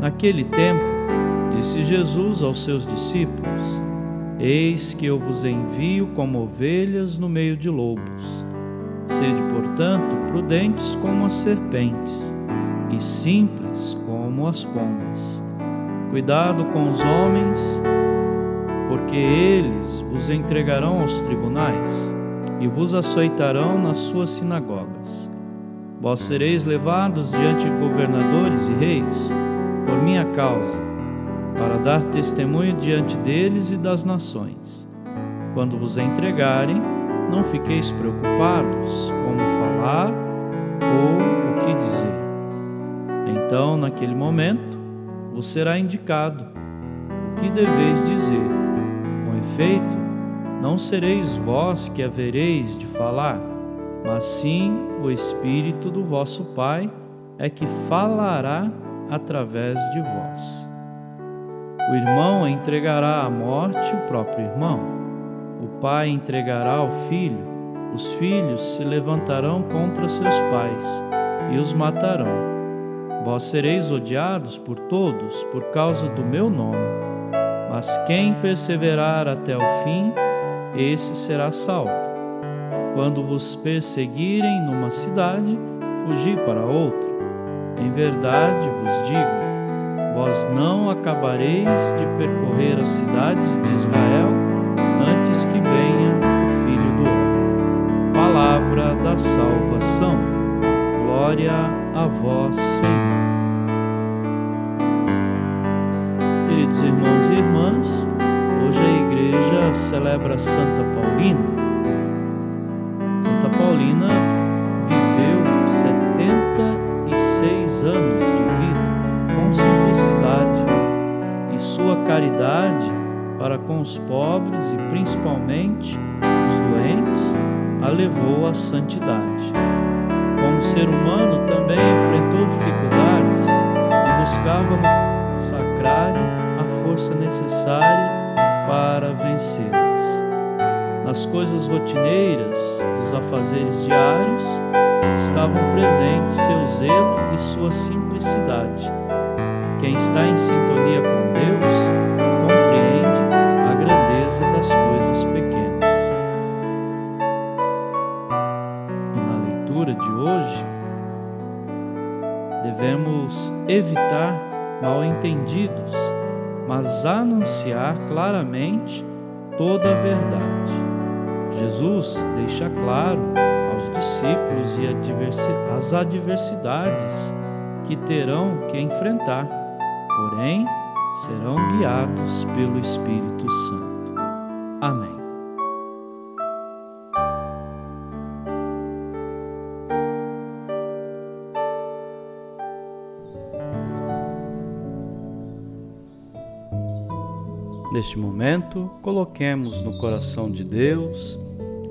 Naquele tempo, disse Jesus aos seus discípulos: Eis que eu vos envio como ovelhas no meio de lobos. Sede, portanto, prudentes como as serpentes e simples como as pombas. Cuidado com os homens, porque eles vos entregarão aos tribunais e vos açoitarão nas suas sinagogas. Vós sereis levados diante governadores e reis por minha causa, para dar testemunho diante deles e das nações. Quando vos entregarem, não fiqueis preocupados como falar ou o que dizer. Então, naquele momento, vos será indicado o que deveis dizer. Com efeito, não sereis vós que havereis de falar, mas sim o Espírito do vosso Pai é que falará através de vós. O irmão entregará à morte o próprio irmão. O pai entregará ao filho. Os filhos se levantarão contra seus pais e os matarão. Vós sereis odiados por todos por causa do meu nome. Mas quem perseverar até o fim, esse será salvo. Quando vos perseguirem numa cidade, fugi para outra em verdade vos digo: vós não acabareis de percorrer as cidades de Israel antes que venha o Filho do Homem. Palavra da salvação. Glória a vós, Senhor. Queridos irmãos e irmãs, hoje a igreja celebra Santa Paulina. Santa Paulina anos de vida com simplicidade e sua caridade para com os pobres e principalmente os doentes a levou à santidade. Como ser humano também enfrentou dificuldades e buscava no sacrário a força necessária para vencê-las. Nas coisas rotineiras dos afazeres diários, estavam presentes seu zelo e sua simplicidade. Quem está em sintonia com Deus compreende a grandeza das coisas pequenas. E na leitura de hoje, devemos evitar mal-entendidos, mas anunciar claramente toda a verdade. Jesus deixa claro aos discípulos e as adversidades que terão que enfrentar, porém serão guiados pelo Espírito Santo. Amém. Neste momento, coloquemos no coração de Deus